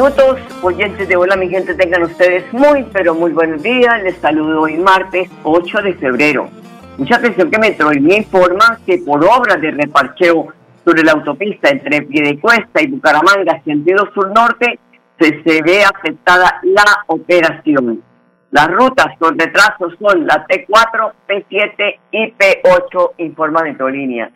Minutos. Oyentes de Hola, mi gente, tengan ustedes muy, pero muy buenos días. Les saludo hoy martes 8 de febrero. Mucha atención que Metrolínea informa que por obras de reparcheo sobre la autopista entre Piedecuesta y Bucaramanga, sentido sur-norte, se, se ve afectada la operación. Las rutas con retraso son la T4, P7 y P8, informa Metrolínea.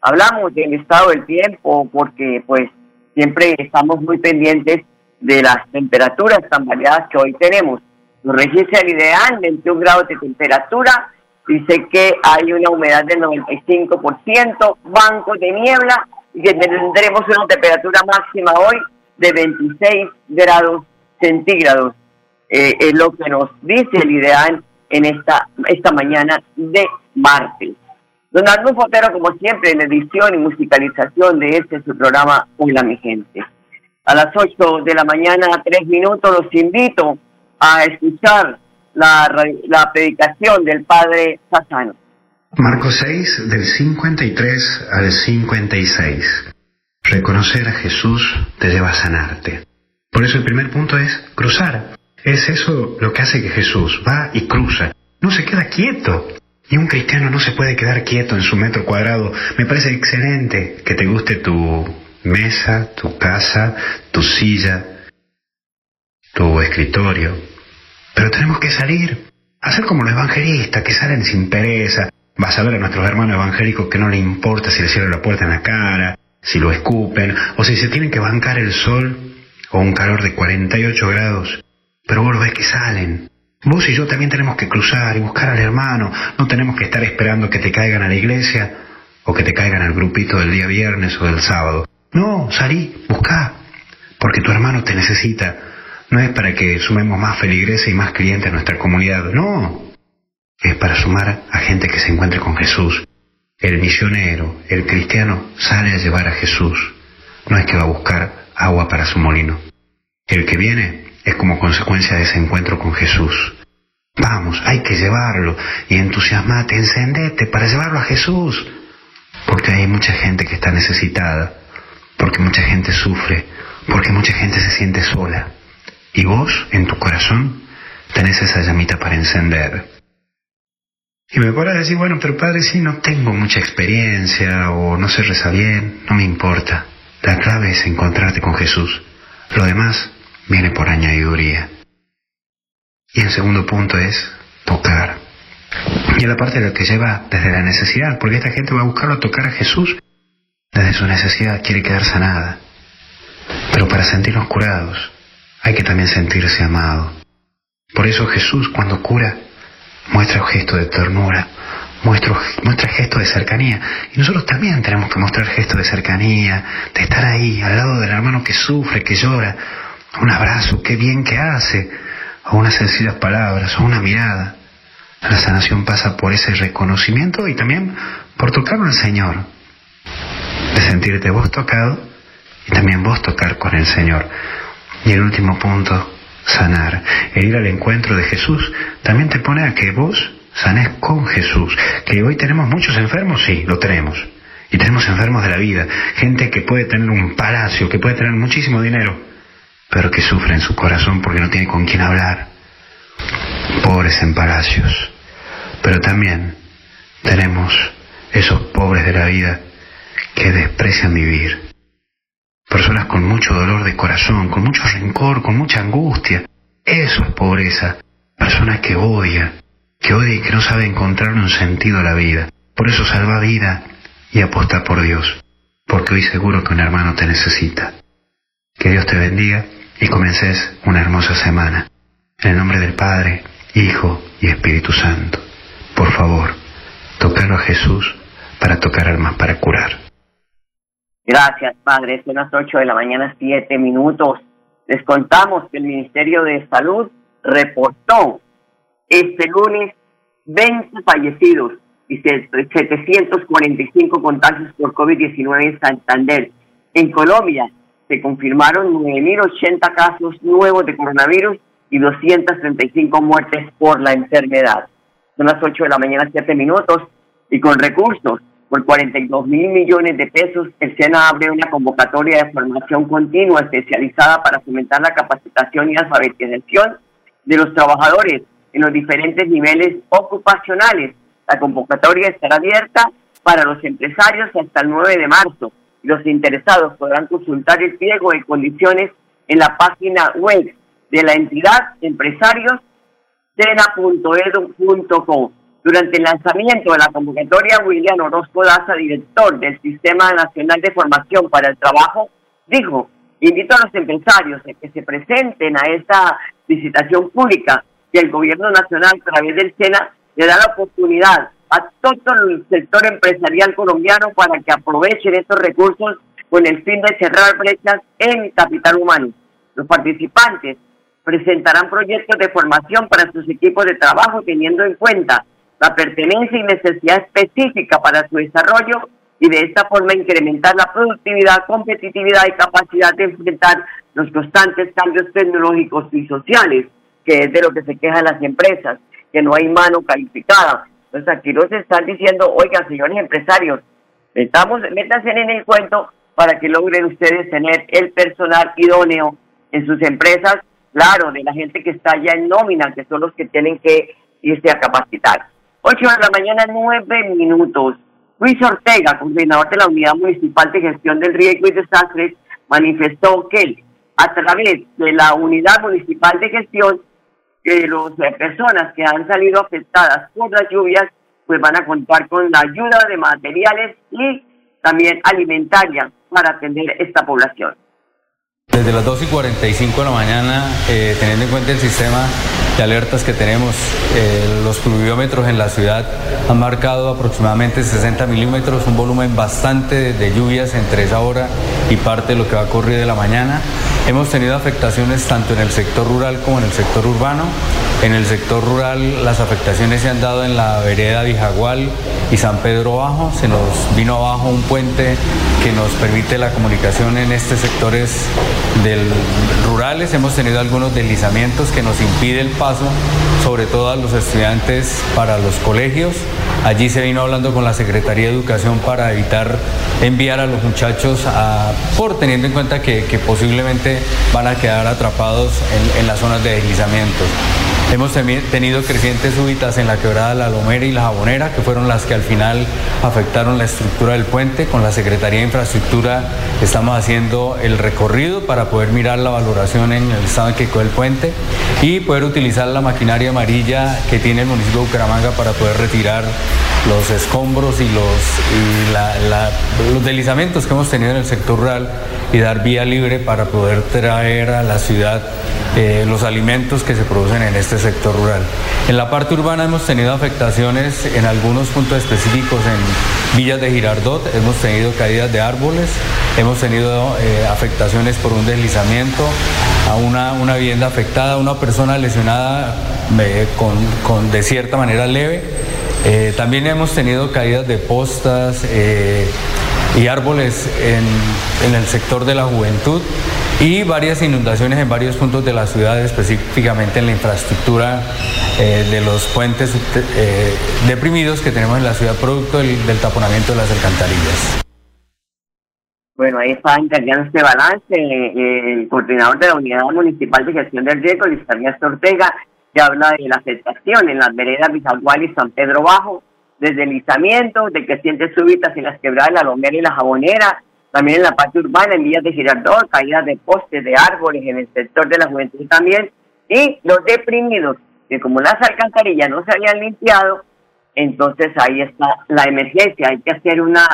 Hablamos del estado del tiempo porque pues siempre estamos muy pendientes de las temperaturas tan variadas que hoy tenemos. Nos registra el ideal, 21 grados de temperatura, dice que hay una humedad del 95%, bancos de niebla y que tendremos una temperatura máxima hoy de 26 grados centígrados. Eh, es lo que nos dice el ideal en esta, esta mañana de martes. Don Arnulfo Fotero, como siempre, en edición y musicalización de este su programa Hola mi gente. A las 8 de la mañana, a 3 minutos, los invito a escuchar la, la predicación del Padre Sassano. Marcos 6, del 53 al 56. Reconocer a Jesús te lleva a sanarte. Por eso el primer punto es cruzar. Es eso lo que hace que Jesús va y cruza. No se queda quieto. Y un cristiano no se puede quedar quieto en su metro cuadrado. Me parece excelente que te guste tu mesa, tu casa, tu silla, tu escritorio. Pero tenemos que salir, hacer como los evangelistas que salen sin pereza. Vas a ver a nuestros hermanos evangélicos que no le importa si le cierran la puerta en la cara, si lo escupen, o si se tienen que bancar el sol o un calor de 48 grados. Pero vos lo ves que salen. Vos y yo también tenemos que cruzar y buscar al hermano. No tenemos que estar esperando que te caigan a la iglesia o que te caigan al grupito del día viernes o del sábado. No, salí, buscá, porque tu hermano te necesita. No es para que sumemos más feligreses y más clientes a nuestra comunidad, no. Es para sumar a gente que se encuentre con Jesús. El misionero, el cristiano, sale a llevar a Jesús. No es que va a buscar agua para su molino. El que viene es como consecuencia de ese encuentro con Jesús. Vamos, hay que llevarlo y entusiasmate, encendete para llevarlo a Jesús. Porque hay mucha gente que está necesitada, porque mucha gente sufre, porque mucha gente se siente sola. Y vos, en tu corazón, tenés esa llamita para encender. Y me podrás decir, bueno, pero padre, sí, no tengo mucha experiencia o no sé rezar bien, no me importa. La clave es encontrarte con Jesús. Lo demás viene por añadiduría. Y el segundo punto es tocar. Y es la parte de lo que lleva desde la necesidad, porque esta gente va a buscarlo a tocar a Jesús desde su necesidad, quiere quedar sanada. Pero para sentirnos curados, hay que también sentirse amado. Por eso Jesús cuando cura muestra un gesto de ternura, muestra, muestra gesto de cercanía. Y nosotros también tenemos que mostrar gesto de cercanía, de estar ahí, al lado del hermano que sufre, que llora. Un abrazo, qué bien que hace, o unas sencillas palabras, o una mirada. La sanación pasa por ese reconocimiento y también por tocarlo al Señor. De sentirte vos tocado y también vos tocar con el Señor. Y el último punto, sanar. El ir al encuentro de Jesús también te pone a que vos sanes con Jesús. Que hoy tenemos muchos enfermos, sí, lo tenemos. Y tenemos enfermos de la vida, gente que puede tener un palacio, que puede tener muchísimo dinero, pero que sufre en su corazón porque no tiene con quién hablar. Pobres en palacios. Pero también tenemos esos pobres de la vida que desprecian vivir. Personas con mucho dolor de corazón, con mucho rencor, con mucha angustia. Eso es pobreza. Personas que odian, que odian y que no saben encontrar un sentido a la vida. Por eso salva vida y aposta por Dios, porque hoy seguro que un hermano te necesita. Que Dios te bendiga y comences una hermosa semana. En el nombre del Padre, Hijo y Espíritu Santo. Por favor, tocarlo a Jesús para tocar almas para curar. Gracias, Padre. Son las 8 de la mañana, 7 minutos. Les contamos que el Ministerio de Salud reportó este lunes 20 fallecidos y 745 contagios por COVID-19 en Santander. En Colombia se confirmaron 9.080 casos nuevos de coronavirus y 235 muertes por la enfermedad. Son las 8 de la mañana, 7 minutos, y con recursos por 42 mil millones de pesos, el SENA abre una convocatoria de formación continua especializada para fomentar la capacitación y alfabetización de los trabajadores en los diferentes niveles ocupacionales la convocatoria estará abierta para los empresarios hasta el 9 de marzo. Los interesados podrán consultar el pliego de condiciones en la página web de la entidad empresarios Durante el lanzamiento de la convocatoria, William Orozco Daza, director del Sistema Nacional de Formación para el Trabajo, dijo, invito a los empresarios a que se presenten a esta licitación pública que el Gobierno Nacional, a través del SENA, le da la oportunidad a todo el sector empresarial colombiano para que aprovechen estos recursos con el fin de cerrar brechas en capital humano. Los participantes presentarán proyectos de formación para sus equipos de trabajo teniendo en cuenta la pertenencia y necesidad específica para su desarrollo y de esta forma incrementar la productividad, competitividad y capacidad de enfrentar los constantes cambios tecnológicos y sociales, que es de lo que se quejan las empresas que no hay mano calificada. Entonces aquí nos están diciendo, oiga, señores empresarios, estamos, métanse en el cuento para que logren ustedes tener el personal idóneo en sus empresas, claro, de la gente que está ya en nómina, que son los que tienen que irse a capacitar. Ocho de la mañana, nueve minutos. Luis Ortega, coordinador de la Unidad Municipal de Gestión del Riesgo y Desastres, manifestó que a través de la Unidad Municipal de Gestión que las personas que han salido afectadas por las lluvias pues van a contar con la ayuda de materiales y también alimentaria para atender esta población. Desde las 2 y 45 de la mañana, eh, teniendo en cuenta el sistema de alertas que tenemos, eh, los pluviómetros en la ciudad han marcado aproximadamente 60 milímetros, un volumen bastante de, lluvias entre esa hora y parte de lo que va a ocurrir de la mañana. Hemos tenido afectaciones tanto en el sector rural como en el sector urbano. En el sector rural las afectaciones se han dado en la vereda Vijagual y San Pedro Bajo. Se nos vino abajo un puente que nos permite la comunicación en estos sectores rurales. Hemos tenido algunos deslizamientos que nos impide el paso, sobre todo a los estudiantes para los colegios. Allí se vino hablando con la Secretaría de Educación para evitar enviar a los muchachos por teniendo en cuenta que, posiblemente van a quedar atrapados en, en las zonas de deslizamientos. Hemos tenido crecientes súbitas en la quebrada La Lomera y La Jabonera, que fueron las que al final afectaron la estructura del puente. Con la Secretaría de Infraestructura estamos haciendo el recorrido para poder mirar la valoración en el estado en que quedó el puente y poder utilizar la maquinaria amarilla que tiene el municipio de Bucaramanga para poder retirar los escombros y los, los deslizamientos que hemos tenido en el sector rural y dar vía libre para poder traer a la ciudad eh, los alimentos que se producen en este sector rural. En la parte urbana hemos tenido afectaciones en algunos puntos específicos en villas de Girardot, hemos tenido caídas de árboles, hemos tenido eh, afectaciones por un deslizamiento, a una, una vivienda afectada, una persona lesionada eh, con, de cierta manera leve. También hemos tenido caídas de postas y árboles en, el sector de la juventud. y varias inundaciones en varios puntos de la ciudad, específicamente en la infraestructura eh, de los puentes eh, deprimidos que tenemos en la ciudad producto del, taponamiento de las alcantarillas. Bueno, ahí está entregando este balance eh, el coordinador de la Unidad Municipal de Gestión del Riesgo, Luis Ernesto Ortega, que habla de la afectación en las veredas Bizagual y San Pedro Bajo, deslizamientos, de crecientes súbitas en las quebradas la Lomera y la Jabonera, también en la parte urbana, en vías de Girardot, caídas de postes, de árboles, en el sector de la juventud también, y los deprimidos, que como las alcantarillas no se habían limpiado, entonces ahí está la emergencia, hay que hacer una,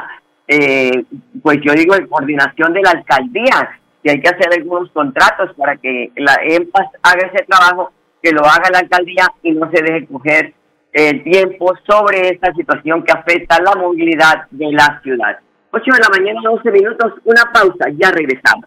eh, pues yo digo, coordinación de la alcaldía, si hay que hacer algunos contratos para que la EMPAS haga ese trabajo, que lo haga la alcaldía y no se deje coger el tiempo sobre esta situación que afecta la movilidad de la ciudad. 8 de la mañana, 12 minutos, una pausa, ya regresamos.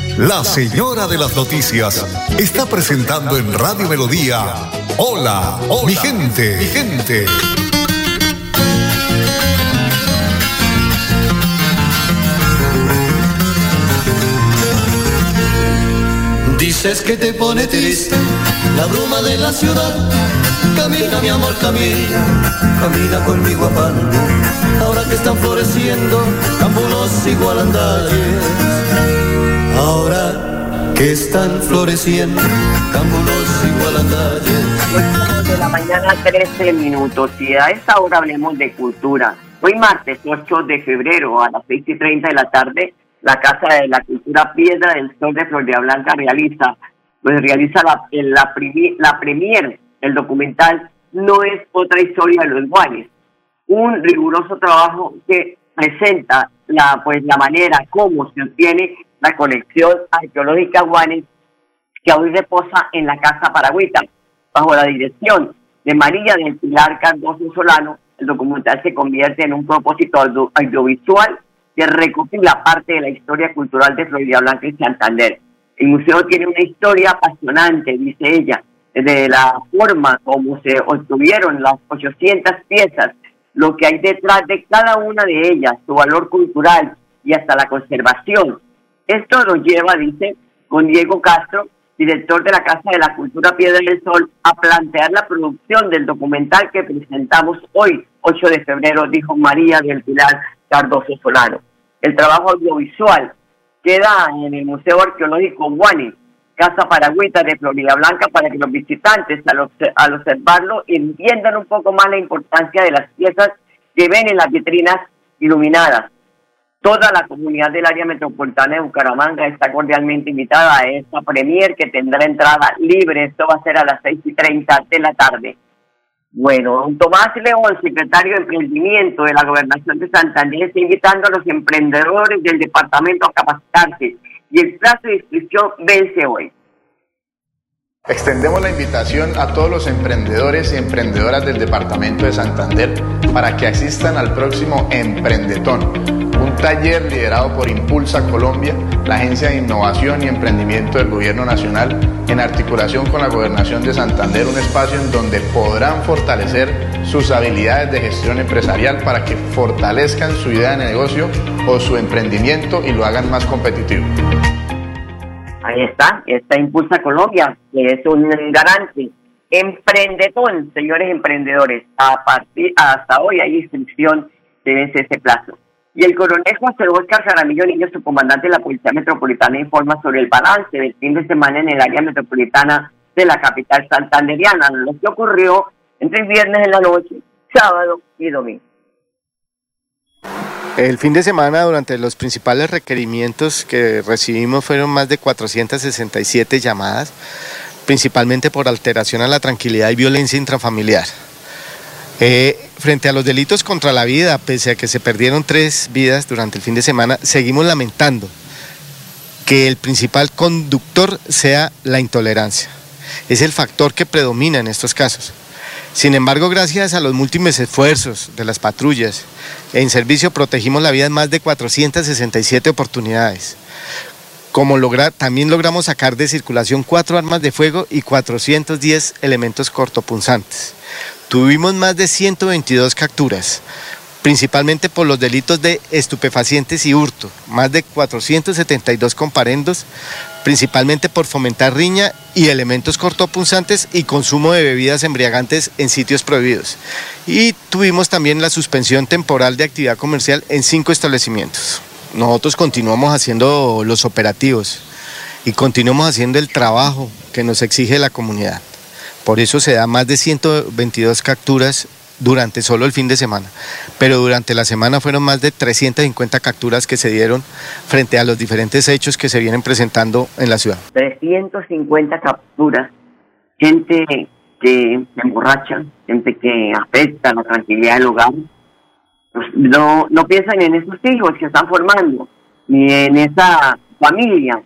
la señora de las noticias, está presentando en Radio Melodía. Hola, mi gente, mi gente. Dices que te pone triste la bruma de la ciudad. Camina, mi amor, camina, camina conmigo a pando. Ahora que están floreciendo cambulos igualandalles. Ahora que están floreciendo cambulos igualandalles. de la mañana, 13 minutos. Y a esta hora hablemos de cultura. Hoy martes 8 de febrero a las 6 y 30 de la tarde, la Casa de la Cultura Piedra del Sol de Florida Blanca realiza, pues realiza la, la, la premier, el documental No es otra historia de los guanes. Un riguroso trabajo que presenta la, pues, la manera como se obtiene la colección arqueológica guanes que hoy reposa en la Casa Paragüita, bajo la dirección de María del Pilar Cardoso Solano. El documental se convierte en un propósito audio- audiovisual que recopila parte de la historia cultural de Florida Blanca y Santander. El museo tiene una historia apasionante, dice ella, de la forma como se obtuvieron las 800 piezas, lo que hay detrás de cada una de ellas, su valor cultural y hasta la conservación. Esto nos lleva, dice, con Diego Castro, director de la Casa de la Cultura Piedra del Sol, a plantear la producción del documental que presentamos hoy, 8 de febrero, dijo María del Pilar Cardoso Solano. El trabajo audiovisual queda en el Museo Arqueológico Guani, Casa Paragüita de Florida Blanca, para que los visitantes al, al observarlo entiendan un poco más la importancia de las piezas que ven en las vitrinas iluminadas. Toda la comunidad del área metropolitana de Bucaramanga está cordialmente invitada a esta premier que tendrá entrada libre. Esto va a ser a las seis y treinta de la tarde. Bueno, don Tomás León, secretario de Emprendimiento de la Gobernación de Santander, está invitando a los emprendedores del departamento a capacitarse y el plazo de inscripción vence hoy. Extendemos la invitación a todos los emprendedores y emprendedoras del departamento de Santander para que asistan al próximo Emprendetón, un taller liderado por Impulsa Colombia, la Agencia de Innovación y Emprendimiento del Gobierno Nacional, en articulación con la Gobernación de Santander, un espacio en donde podrán fortalecer sus habilidades de gestión empresarial para que fortalezcan su idea de negocio o su emprendimiento y lo hagan más competitivo. Ahí está, está Impulsa Colombia, que es un garante. Emprendetón, señores emprendedores, a partir hasta hoy hay inscripción de ese plazo. Y el coronel José Oscar Jaramillo Niño, su comandante de la Policía Metropolitana, informa sobre el balance del fin de semana en el área metropolitana de la capital santanderiana, lo que ocurrió entre viernes en la noche, sábado y domingo. El fin de semana, durante los principales requerimientos que recibimos, fueron más de 467 llamadas, principalmente por alteración a la tranquilidad y violencia intrafamiliar. Eh, frente a los delitos contra la vida, pese a que se perdieron tres vidas durante el fin de semana, seguimos lamentando que el principal conductor sea la intolerancia. es el factor que predomina en estos casos. Sin embargo, gracias a los múltiples esfuerzos de las patrullas, en servicio protegimos la vida en más de 467 oportunidades. También logramos sacar de circulación cuatro armas de fuego y 410 elementos cortopunzantes. Tuvimos más de 122 capturas, principalmente por los delitos de estupefacientes y hurto, más de 472 comparendos, principalmente por fomentar riña y elementos cortopunzantes y consumo de bebidas embriagantes en sitios prohibidos. Y tuvimos también la suspensión temporal de actividad comercial en cinco establecimientos. Nosotros continuamos haciendo los operativos y continuamos haciendo el trabajo que nos exige la comunidad. Por eso se da más de 122 capturas durante solo el fin de semana. Pero durante la semana fueron más de 350 capturas que se dieron frente a los diferentes hechos que se vienen presentando en la ciudad. 350 capturas, gente que se emborracha, gente que afecta la tranquilidad del hogar. Pues, no, no piensan en esos hijos que están formando, ni en esa familia,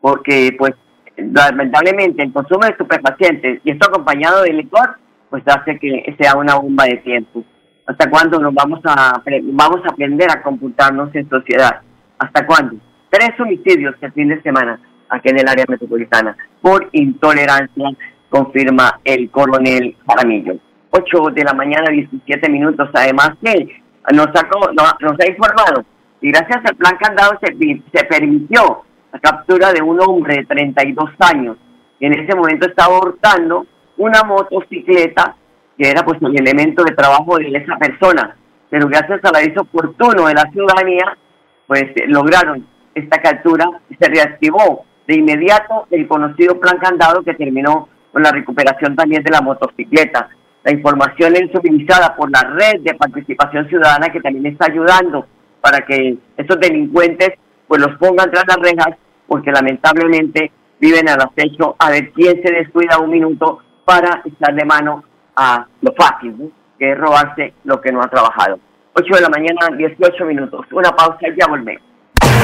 porque pues lamentablemente el consumo de estupefacientes y esto acompañado de licor pues hace que sea una bomba de tiempo. ¿Hasta cuándo nos vamos a vamos a aprender a computarnos en sociedad? ¿Hasta cuándo? Tres homicidios el fin de semana aquí en el área metropolitana por intolerancia, confirma el coronel Jaramillo. 8 de la mañana, 17 minutos. Además que nos, sacó, nos, ha informado y gracias al plan candado se, se permitió la captura de un hombre de 32 años que en ese momento estaba hurtando una motocicleta que era pues el elemento de trabajo de esa persona. Pero gracias al aviso oportuno de la ciudadanía, pues eh, lograron esta captura y se reactivó de inmediato el conocido plan candado que terminó con la recuperación también de la motocicleta. La información es suministrada por la red de participación ciudadana que también está ayudando para que estos delincuentes pues los pongan tras las rejas porque lamentablemente viven al acecho a ver quién se descuida un minuto para echarle mano a lo fácil, que es robarse lo que no ha trabajado. 8 de la mañana, 18 minutos. Una pausa y ya volvemos.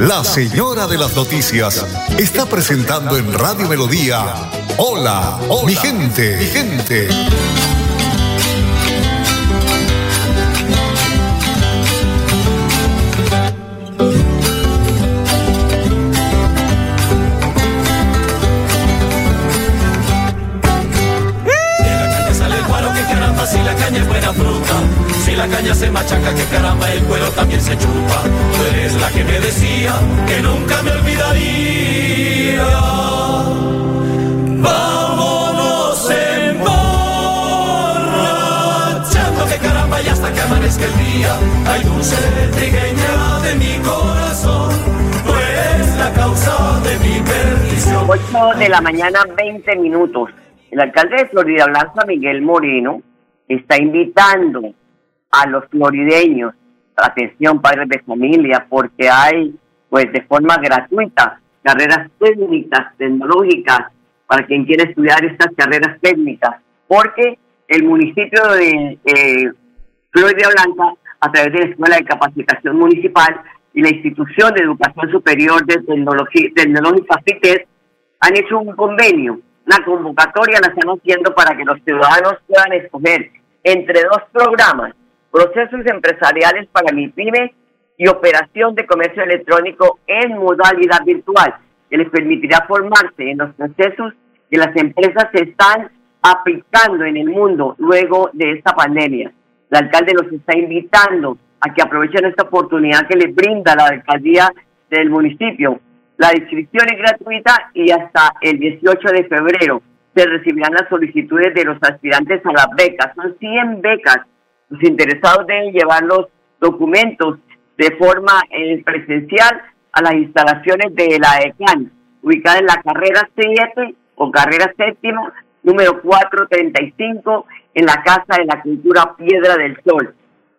la señora de las noticias está presentando en Radio Melodía. Hola, hola mi gente, mi gente. Que amanezca el día. Hay dulce trigueña de mi corazón. Eres la causa de mi perdición. 8 de la mañana, 20 minutos. El alcalde de Florida Blanca, Miguel Moreno, está invitando a los florideños, atención padres de familia, porque hay pues de forma gratuita carreras técnicas, tecnológicas, para quien quiera estudiar estas carreras técnicas, porque el municipio de eh, Florida Blanca, a través de la Escuela de Capacitación Municipal y la Institución de Educación Superior de Tecnología, Tecnológica CITES, han hecho un convenio, una convocatoria la están haciendo para que los ciudadanos puedan escoger entre dos programas, procesos empresariales para MIPYME y operación de comercio electrónico en modalidad virtual, que les permitirá formarse en los procesos que las empresas están aplicando en el mundo luego de esta pandemia. El alcalde los está invitando a que aprovechen esta oportunidad que les brinda la alcaldía del municipio. La inscripción es gratuita y hasta el 18 de febrero se recibirán las solicitudes de los aspirantes a las becas. Son 100 becas. Los interesados deben llevar los documentos de forma eh, presencial a las instalaciones de la ECAN, ubicada en la carrera 7 o carrera séptima, número 435 en la Casa de la Cultura Piedra del Sol.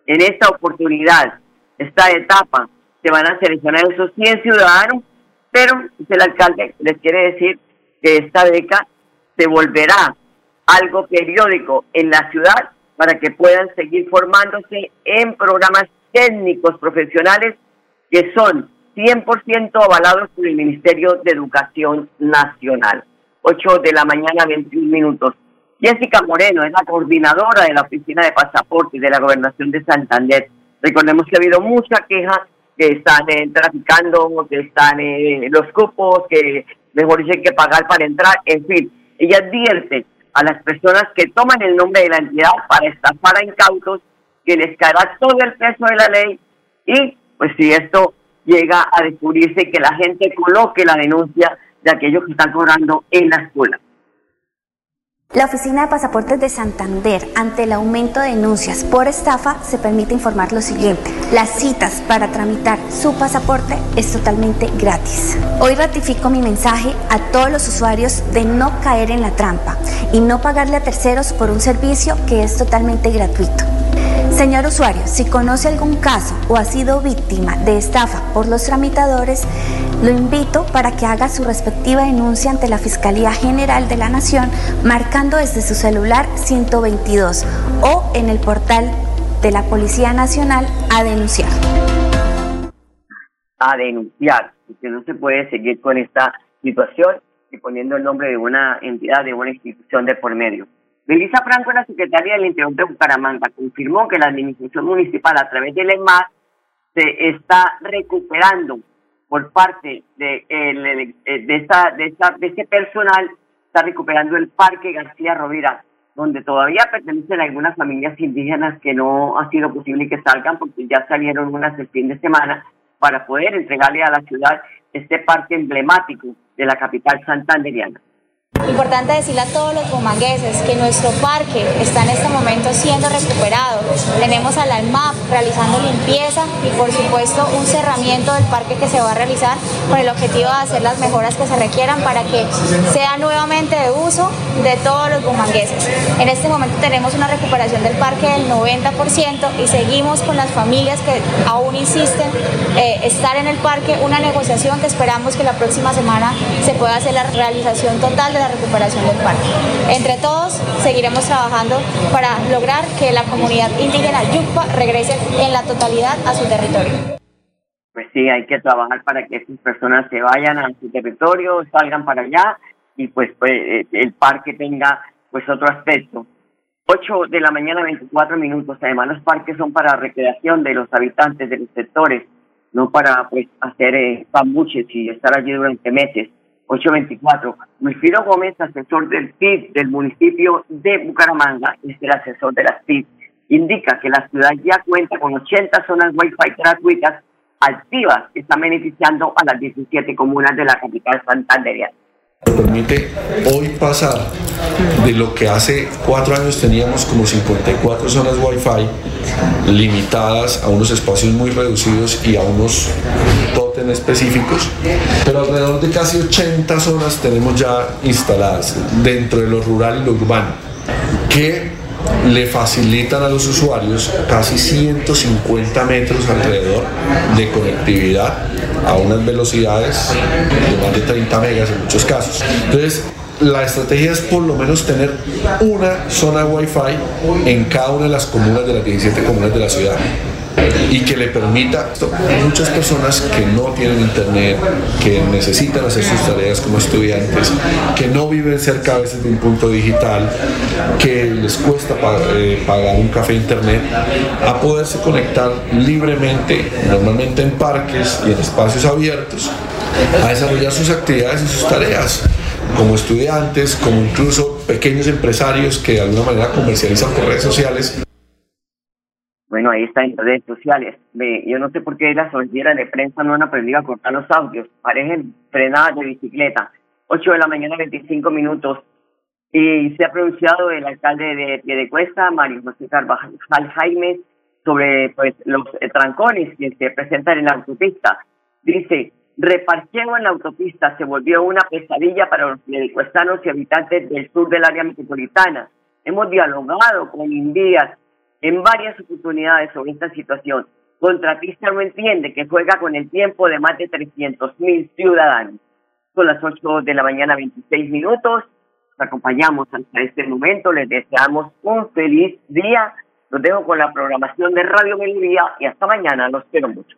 En esta oportunidad, esta etapa, se van a seleccionar esos 100 ciudadanos, pero el alcalde les quiere decir que esta beca se volverá algo periódico en la ciudad para que puedan seguir formándose en programas técnicos profesionales que son 100% avalados por el Ministerio de Educación Nacional. 8 de la mañana, 21 minutos. Jessica Moreno es la coordinadora de la Oficina de Pasaportes de la Gobernación de Santander. Recordemos que ha habido mucha queja que están eh, traficando, que están eh, los cupos, que mejor hay que pagar para entrar, en fin. Ella advierte a las personas que toman el nombre de la entidad para estafar a incautos que les caerá todo el peso de la ley y pues si esto llega a descubrirse que la gente coloque la denuncia de aquellos que están cobrando en la escuela. La Oficina de Pasaportes de Santander, ante el aumento de denuncias por estafa, se permite informar lo siguiente. Las citas para tramitar su pasaporte es totalmente gratis. Hoy ratifico mi mensaje a todos los usuarios de no caer en la trampa y no pagarle a terceros por un servicio que es totalmente gratuito. Señor usuario, si conoce algún caso o ha sido víctima de estafa por los tramitadores, lo invito para que haga su respectiva denuncia ante la Fiscalía General de la Nación marcando desde su celular 122 o en el portal de la Policía Nacional a denunciar. A denunciar, porque no se puede seguir con esta situación y poniendo el nombre de una entidad, de una institución de por medio. Melissa Franco, la secretaria del Interior de Bucaramanga, confirmó que la administración municipal a través del EMAS se está recuperando por parte de, el, de, esta, de, de ese personal, está recuperando el Parque García Rovira, donde todavía pertenecen algunas familias indígenas que no ha sido posible que salgan porque ya salieron unas el fin de semana para poder entregarle a la ciudad este parque emblemático de la capital santanderiana. Importante decirle a todos los bumangueses que nuestro parque está en este momento siendo recuperado. Tenemos a la ALMAP realizando limpieza y por supuesto un cerramiento del parque que se va a realizar con el objetivo de hacer las mejoras que se requieran para que sea nuevamente de uso de todos los bumangueses. En este momento tenemos una recuperación del parque del 90% y seguimos con las familias que aún insisten eh, estar en el parque, una negociación que esperamos que la próxima semana se pueda hacer la realización total de la recuperación del parque. Entre todos seguiremos trabajando para lograr que la comunidad indígena Yucpa regrese en la totalidad a su territorio. Pues sí, hay que trabajar para que esas personas se vayan a su territorio, salgan para allá y pues, pues eh, el parque tenga pues otro aspecto. 8 de la mañana, 24 minutos. Además, los parques son para recreación de los habitantes de los sectores, no para pues hacer eh, y estar allí durante meses. 824. Wilfrido Gómez, asesor del PIB del municipio de Bucaramanga, es el asesor de las PIB, indica que la ciudad ya cuenta con 80 zonas Wi-Fi gratuitas activas que están beneficiando a las 17 comunas de la capital santanderiana permite hoy pasar de lo que hace cuatro años teníamos como 54 zonas Wi-Fi limitadas a unos espacios muy reducidos y a unos totem específicos, pero alrededor de casi 80 zonas tenemos ya instaladas dentro de lo rural y lo urbano, que le facilitan a los usuarios casi 150 metros alrededor de conectividad a unas velocidades de más de 30 megas en muchos casos. Entonces, la estrategia es por lo menos tener una zona Wi-Fi en cada una de las comunas de las 17 comunas de la ciudad y que le permita a muchas personas que no tienen internet, que necesitan hacer sus tareas como estudiantes, que no viven cerca a veces de un punto digital, que les cuesta eh, pagar un café internet, a poderse conectar libremente, normalmente en parques y en espacios abiertos, a desarrollar sus actividades y sus tareas como estudiantes, como incluso pequeños empresarios que de alguna manera comercializan por redes sociales. Ahí está en redes sociales. yo no sé por qué las oficinas de prensa no han aprendido a cortar los audios. Parecen frenadas de bicicleta. 8 de la mañana, 25 minutos. Y se ha pronunciado el alcalde de Piedecuesta, Mario José Carvajal Jaime, sobre pues los trancones que se presentan en la autopista. Dice, reparcheo en la autopista se volvió una pesadilla para los medicuestanos y habitantes del sur del área metropolitana. Hemos dialogado con Indías en varias oportunidades sobre esta situación. Contratista no entiende que juega con el tiempo de más de 300 mil ciudadanos. Son las 8 de la mañana, 26 minutos. Nos acompañamos hasta este momento. Les deseamos un feliz día. Los dejo con la programación de Radio Melodía y hasta mañana. Los quiero mucho.